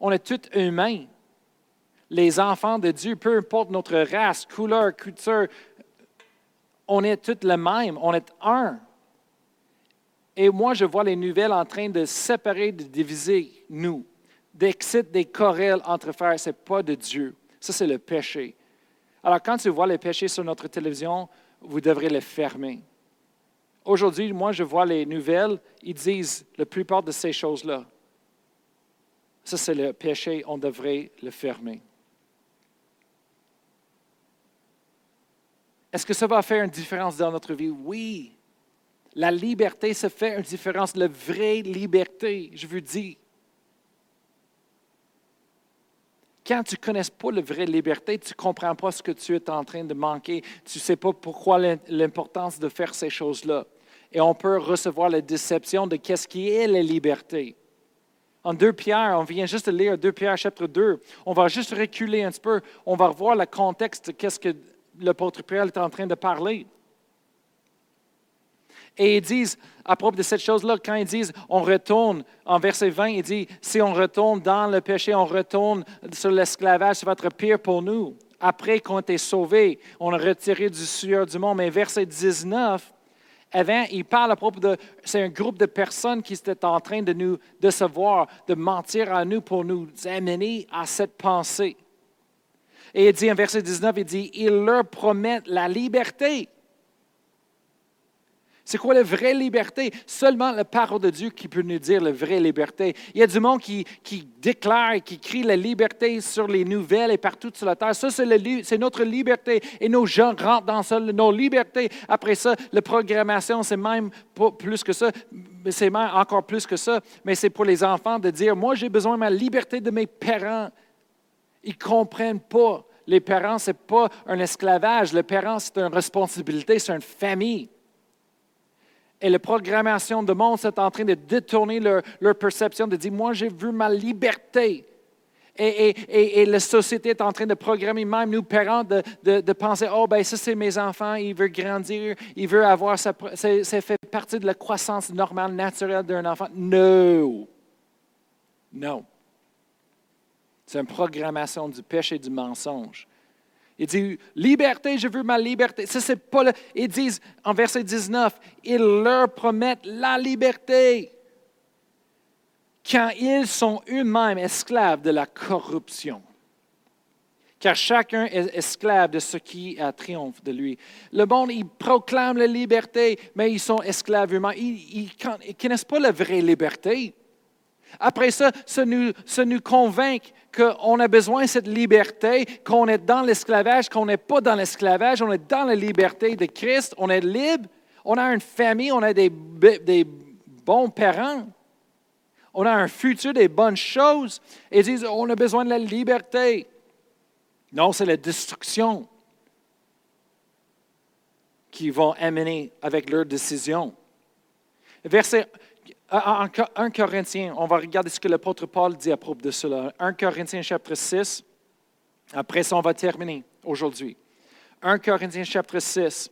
On est tous humains les enfants de Dieu, peu importe notre race, couleur, culture, on est tous les mêmes, on est un. Et moi, je vois les nouvelles en train de séparer, de diviser nous, d'exciter des querelles entre frères. Ce n'est pas de Dieu. Ça, c'est le péché. Alors, quand tu vois le péché sur notre télévision, vous devrez le fermer. Aujourd'hui, moi, je vois les nouvelles, ils disent la plupart de ces choses-là. Ça, c'est le péché, on devrait le fermer. Est-ce que ça va faire une différence dans notre vie? Oui. La liberté, ça fait une différence, la vraie liberté, je veux dire. Quand tu ne connais pas la vraie liberté, tu ne comprends pas ce que tu es en train de manquer. Tu ne sais pas pourquoi l'importance de faire ces choses-là. Et on peut recevoir la déception de qu'est-ce qui est la liberté. En 2 Pierre, on vient juste de lire 2 Pierre chapitre 2. On va juste reculer un petit peu. On va revoir le contexte, qu'est-ce que l'apôtre Pierre est en train de parler. Et ils disent, à propos de cette chose-là, quand ils disent on retourne, en verset 20, il dit si on retourne dans le péché, on retourne sur l'esclavage, ça va être pire pour nous. Après qu'on ait sauvé, on a retiré du sueur du monde. Mais verset 19, avant, il parle à propos de. C'est un groupe de personnes qui étaient en train de nous décevoir, de mentir à nous pour nous amener à cette pensée. Et il dit en verset 19, il dit, il leur promet la liberté. C'est quoi la vraie liberté? Seulement la parole de Dieu qui peut nous dire la vraie liberté. Il y a du monde qui, qui déclare qui crie la liberté sur les nouvelles et partout sur la terre. Ça, c'est notre liberté. Et nos gens rentrent dans ça, nos libertés. Après ça, la programmation, c'est même plus que ça. C'est même encore plus que ça. Mais c'est pour les enfants de dire, moi, j'ai besoin de ma liberté de mes parents. Ils ne comprennent pas. Les parents, ce n'est pas un esclavage. Les parents, c'est une responsabilité, c'est une famille et la programmation de monde est en train de détourner leur, perception, de dire, moi j'ai vu ma liberté. Et, la société est en train de programmer, même nous parents, de, penser, oh ben ça c'est mes enfants, il veut grandir, il veut avoir. Ça fait partie de la croissance normale, naturelle d'un enfant. Non. Non. C'est une programmation du péché et du mensonge. Il dit, liberté, je veux ma liberté. Ça, c'est pas le... Ils disent, en verset 19, ils leur promettent la liberté quand ils sont eux-mêmes esclaves de la corruption. Car chacun est esclave de ce qui triomphe de lui. Le monde, il proclame la liberté, mais ils sont esclaves eux-mêmes. Ils ne connaissent pas la vraie liberté. Après ça, ça nous, convainc qu'on a besoin de cette liberté, qu'on est dans l'esclavage, qu'on n'est pas dans l'esclavage, on est dans la liberté de Christ, on est libre, on a une famille, on a des, bons parents, on a un futur, des bonnes choses. Ils disent, on a besoin de la liberté. Non, c'est la destruction qui vont amener avec leurs décisions. Verset 1 Corinthiens, on va regarder ce que l'apôtre Paul dit à propos de cela. 1 Corinthiens chapitre 6. Après ça, on va terminer aujourd'hui. 1 Corinthiens chapitre 6.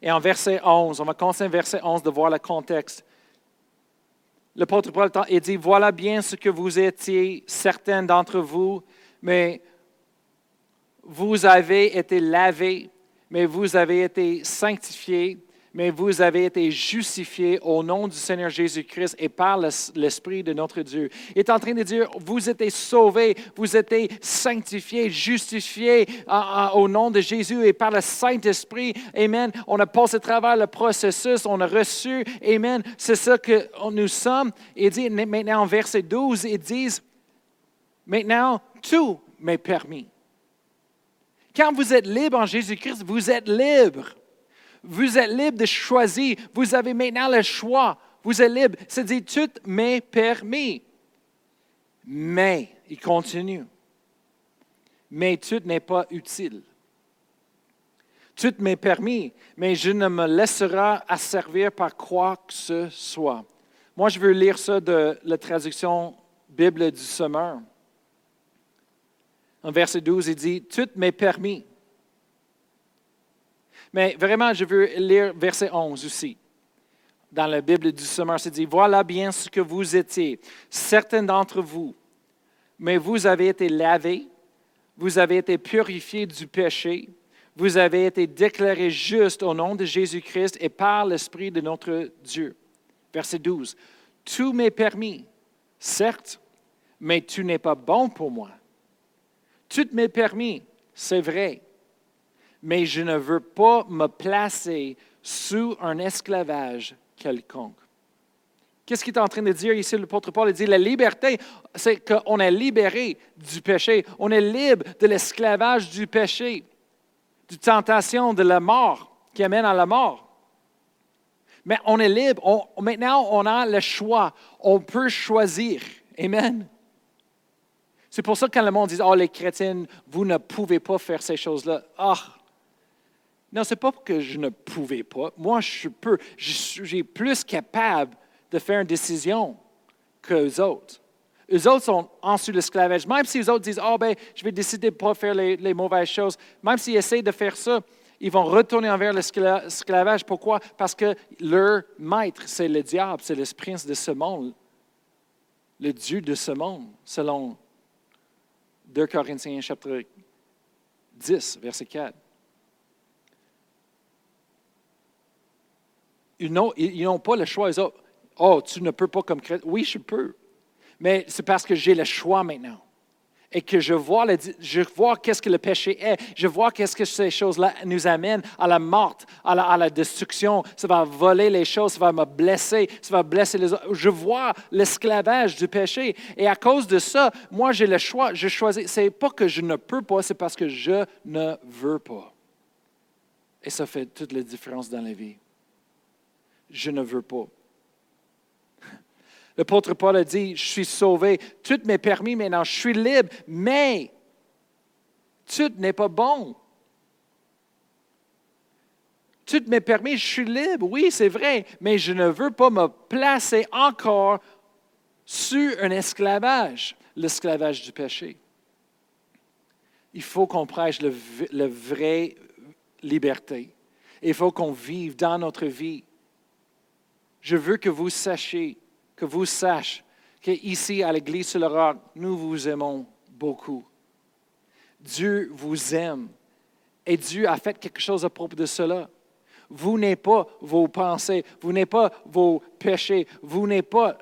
Et en verset 11, on va commencer en verset 11 de voir le contexte. L'apôtre Paul dit, voilà bien ce que vous étiez, certains d'entre vous, mais vous avez été lavés, mais vous avez été sanctifiés, mais vous avez été justifiés au nom du Seigneur Jésus-Christ et par l'Esprit de notre Dieu. Il est en train de dire, vous êtes sauvés, vous êtes sanctifiés, justifiés au nom de Jésus et par le Saint-Esprit. Amen. On a passé à travers le processus, on a reçu. Amen. C'est ça que nous sommes. Il dit maintenant en verset 12, ils disent, maintenant tout m'est permis. Quand vous êtes libre en Jésus-Christ, vous êtes libre. Vous êtes libre de choisir. Vous avez maintenant le choix. Vous êtes libre. C'est-à-dire, tout m'est permis. Mais, il continue. Mais tout n'est pas utile. Tout m'est permis, mais je ne me laisserai asservir par quoi que ce soit. Moi, je veux lire ça de la traduction Bible du Sommeur. En verset 12, il dit Tout m'est permis, mais vraiment, je veux lire verset 11 aussi. Dans la Bible du Sommeur, c'est dit, voilà bien ce que vous étiez, certains d'entre vous, mais vous avez été lavés, vous avez été purifiés du péché, vous avez été déclarés justes au nom de Jésus-Christ et par l'Esprit de notre Dieu. Verset 12. Tout m'est permis, certes, mais tu n'es pas bon pour moi. Tout m'est permis, c'est vrai, mais je ne veux pas me placer sous un esclavage quelconque. Qu'est-ce qu'il est en train de dire ici, l'apôtre Paul? Il dit la liberté, c'est qu'on est libéré du péché. On est libre de l'esclavage du péché, du tentation de la mort qui amène à la mort. Mais on est libre. maintenant, on a le choix. On peut choisir. Amen. C'est pour ça que quand le monde dit Oh, les chrétiens, vous ne pouvez pas faire ces choses-là. Ah, non, ce n'est pas que je ne pouvais pas. Moi, je peux. J'ai plus capable de faire une décision qu'eux autres. Eux autres sont en dessous de l'esclavage. Même si les autres disent, oh, ben, je vais décider de ne pas faire les, les, mauvaises choses, même s'ils essayent de faire ça, ils vont retourner envers l'esclavage. Pourquoi? Parce que leur maître, c'est le diable, c'est le prince de ce monde, le Dieu de ce monde, selon 2 Corinthiens chapitre 10, verset 4. Ils n'ont pas le choix. Ils oh, tu ne peux pas comme chrétien. Oui, je peux. Mais c'est parce que j'ai le choix maintenant. et que je vois, je vois qu'est-ce que le péché est, je vois qu'est-ce que ces choses-là nous amènent à la mort, à la, à la destruction, ça va voler les choses, ça va me blesser, ça va blesser les autres. Je vois l'esclavage du péché et à cause de ça, moi j'ai le choix, je choisis. C'est pas que je ne peux pas, c'est parce que je ne veux pas. Et ça fait toute la différence dans la vie. Je ne veux pas. L'apôtre Paul a dit, je suis sauvé, tout m'est permis maintenant, je suis libre, mais tout n'est pas bon. Tout m'est permis, je suis libre, oui, c'est vrai, mais je ne veux pas me placer encore sur un esclavage, l'esclavage du péché. Il faut qu'on prêche le, v- le vrai liberté. Il faut qu'on vive dans notre vie. Je veux que vous sachiez, que vous sachiez qu'ici à l'Église sur le roc, nous vous aimons beaucoup. Dieu vous aime et Dieu a fait quelque chose à propos de cela. Vous n'êtes pas vos pensées, vous n'êtes pas vos péchés, vous n'êtes pas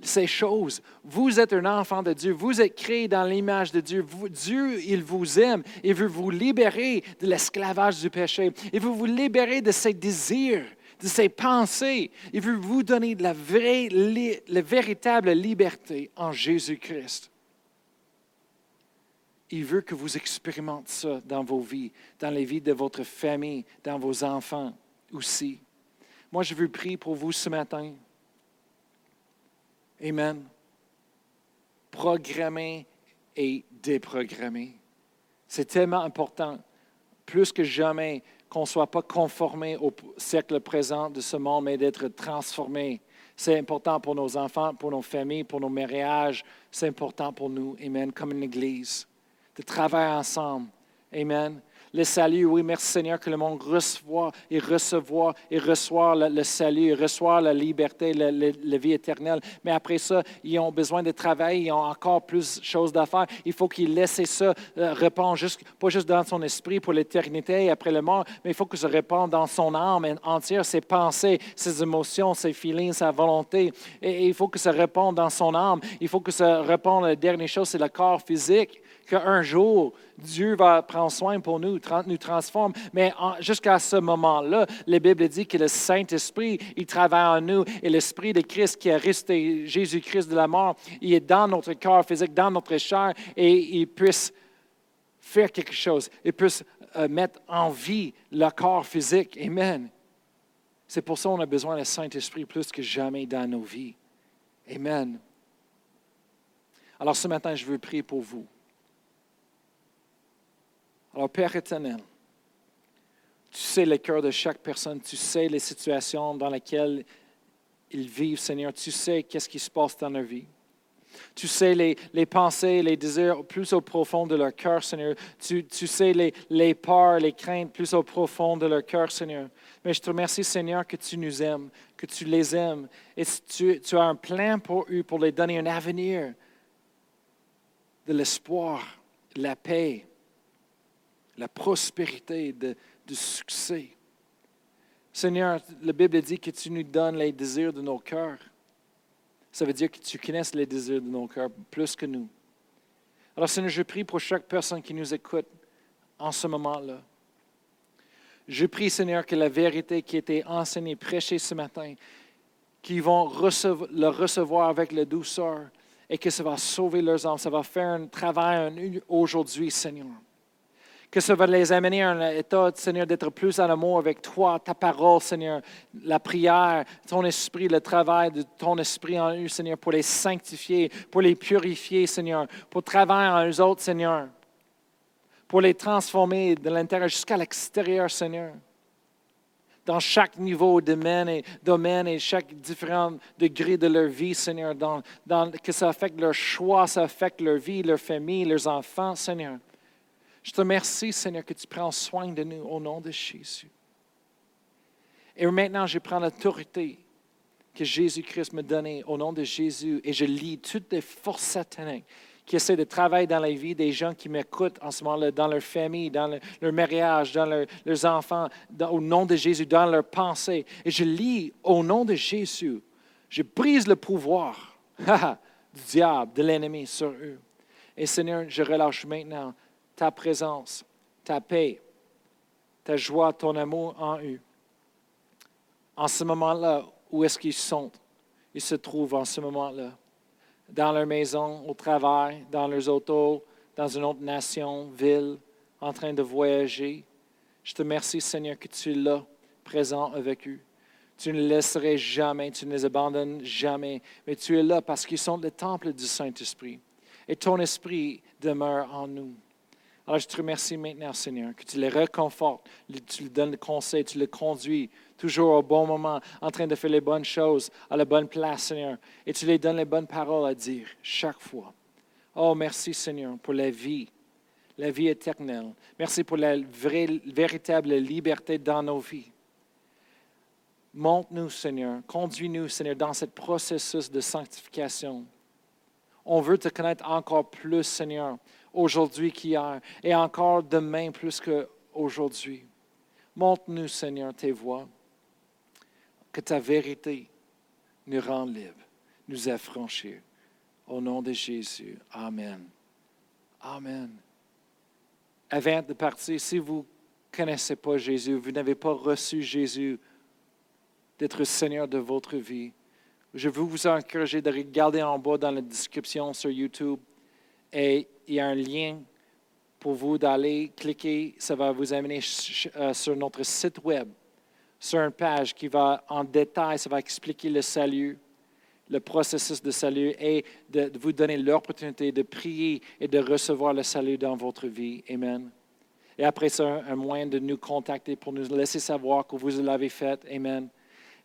ces choses. Vous êtes un enfant de Dieu. Vous êtes créé dans l'image de Dieu. Dieu, il vous aime. Il veut vous libérer de l'esclavage du péché. Il veut vous libérer de ses désirs, de ses pensées. Il veut vous donner de la vraie, la véritable liberté en Jésus-Christ. Il veut que vous expérimentez ça dans vos vies, dans les vies de votre famille, dans vos enfants aussi. Moi, je veux prier pour vous ce matin. Amen. Programmer et déprogrammer. C'est tellement important, plus que jamais, qu'on ne soit pas conformé au siècle présent de ce monde, mais d'être transformé. C'est important pour nos enfants, pour nos familles, pour nos mariages. C'est important pour nous, Amen, comme une Église, de travailler ensemble. Amen. Le salut, oui, merci Seigneur que le monde reçoit et recevoir et reçoit le, salut, et reçoit la liberté, la, vie éternelle. Mais après ça, ils ont besoin de travail, ils ont encore plus de choses à faire. Il faut qu'ils laissent ça euh, pas juste dans son esprit pour l'éternité et après le mort, mais il faut que ça réponde dans son âme entière, ses pensées, ses émotions, ses feelings, sa volonté. Et, il faut que ça réponde dans son âme. Il faut que ça réponde, la dernière chose, c'est le corps physique qu'un jour, Dieu va prendre soin pour nous, nous transforme. Mais jusqu'à ce moment-là, la Bible dit que le Saint-Esprit, il travaille en nous et l'Esprit de Christ qui a resté Jésus-Christ de la mort, il est dans notre corps physique, dans notre chair et il puisse faire quelque chose. Il puisse euh, mettre en vie le corps physique. Amen. C'est pour ça qu'on a besoin du Saint-Esprit plus que jamais dans nos vies. Amen. Alors ce matin, je veux prier pour vous. Alors, Père éternel, tu sais le cœur de chaque personne, tu sais les situations dans lesquelles ils vivent, Seigneur, tu sais qu'est-ce qui se passe dans leur vie. Tu sais les, pensées, les désirs plus au profond de leur cœur, Seigneur. Tu, sais les, les peurs, les craintes plus au profond de leur cœur, Seigneur. Mais je te remercie, Seigneur, que tu nous aimes, que tu les aimes. Et tu, tu as un plan pour eux, pour les donner un avenir, de l'espoir, de la paix, la prospérité, du succès. Seigneur, la Bible dit que tu nous donnes les désirs de nos cœurs. Ça veut dire que tu connais les désirs de nos cœurs plus que nous. Alors, Seigneur, je prie pour chaque personne qui nous écoute en ce moment-là. Je prie, Seigneur, que la vérité qui a été enseignée, prêchée ce matin, qu'ils vont le recevoir avec la douceur et que ça va sauver leurs âmes. Ça va faire un travail aujourd'hui, Seigneur. Que ça va les amener à un état, Seigneur, d'être plus en amour avec toi, ta parole, Seigneur, la prière, ton esprit, le travail de ton esprit en eux, Seigneur, pour les sanctifier, pour les purifier, Seigneur, pour travailler en eux autres, Seigneur, pour les transformer de l'intérieur jusqu'à l'extérieur, Seigneur dans chaque niveau, domaine et, domaine et chaque différent degré de leur vie, Seigneur, que ça affecte leur choix, ça affecte leur vie, leur famille, leurs enfants, Seigneur. Je te remercie, Seigneur, que tu prends soin de nous au nom de Jésus. Et maintenant, je prends l'autorité que Jésus-Christ me donnait au nom de Jésus et je lis toutes les forces sataniques qui essaient de travailler dans la vie des gens qui m'écoutent en ce moment-là, dans leur famille, dans le- leur mariage, dans leur- leurs enfants, au nom de Jésus, dans leurs pensées. Et je lis au nom de Jésus, je brise le pouvoir [LAUGHS] du diable, de l'ennemi sur eux. Et Seigneur, je relâche maintenant ta présence, ta paix, ta joie, ton amour en eux. En ce moment-là, où est-ce qu'ils sont? Ils se trouvent en ce moment-là. Dans leur maison, au travail, dans leurs autos, dans une autre nation, ville, en train de voyager. Je te remercie, Seigneur, que tu es là, présent avec eux. Tu ne les laisserais jamais, tu ne les abandonnes jamais, mais tu es là parce qu'ils sont le temple du Saint-Esprit. Et ton esprit demeure en nous. Alors je te remercie maintenant, Seigneur, que tu les réconfortes, tu leur donnes le conseil, tu les conduis toujours au bon moment, en train de faire les bonnes choses, à la bonne place, Seigneur. Et tu les donnes les bonnes paroles à dire chaque fois. Oh, merci, Seigneur, pour la vie, la vie éternelle. Merci pour la véritable liberté dans nos vies. Montre-nous, Seigneur, conduis-nous, Seigneur, dans ce processus de sanctification. On veut te connaître encore plus, Seigneur, aujourd'hui qu'hier, et encore demain plus qu'aujourd'hui. Montre-nous, Seigneur, tes voies, que ta vérité nous rend libres, nous affranchir. Au nom de Jésus. Amen. Amen. Avant de partir, si vous ne connaissez pas Jésus, vous n'avez pas reçu Jésus d'être Seigneur de votre vie, je veux vous encourager de regarder en bas dans la description sur YouTube et il y a un lien pour vous d'aller cliquer. Ça va vous amener euh, sur notre site web, sur une page qui va en détail, ça va expliquer le salut, le processus de salut et de, vous donner l'opportunité de prier et de recevoir le salut dans votre vie. Amen. Et après ça, un moyen de nous contacter pour nous laisser savoir que vous l'avez fait. Amen.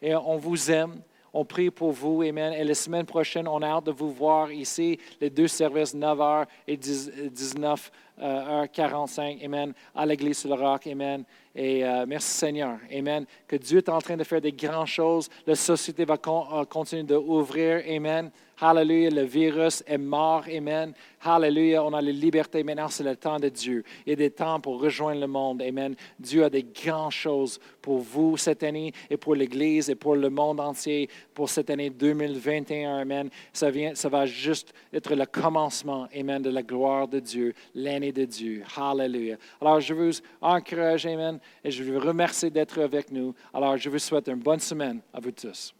Et on vous aime. On prie pour vous, Amen. Et la semaine prochaine, on a hâte de vous voir ici, les deux services, 9h et 19h45, euh, Amen, à l'Église sur le roc, Amen. Et euh, merci Seigneur, Amen. Que Dieu est en train de faire des grandes choses. La société va euh, continuer d'ouvrir, Amen. Hallelujah, le virus est mort, Amen. Hallelujah, on a la liberté. Maintenant, c'est le temps de Dieu. Il y a des temps pour rejoindre le monde, Amen. Dieu a des grandes choses pour vous cette année et pour l'Église et pour le monde entier pour cette année 2021, Amen. Ça, vient, ça va juste être le commencement, Amen, de la gloire de Dieu, l'année de Dieu. Hallelujah. Alors, je vous encourage, Amen, et je vous remercie d'être avec nous. Alors, je vous souhaite une bonne semaine à vous tous.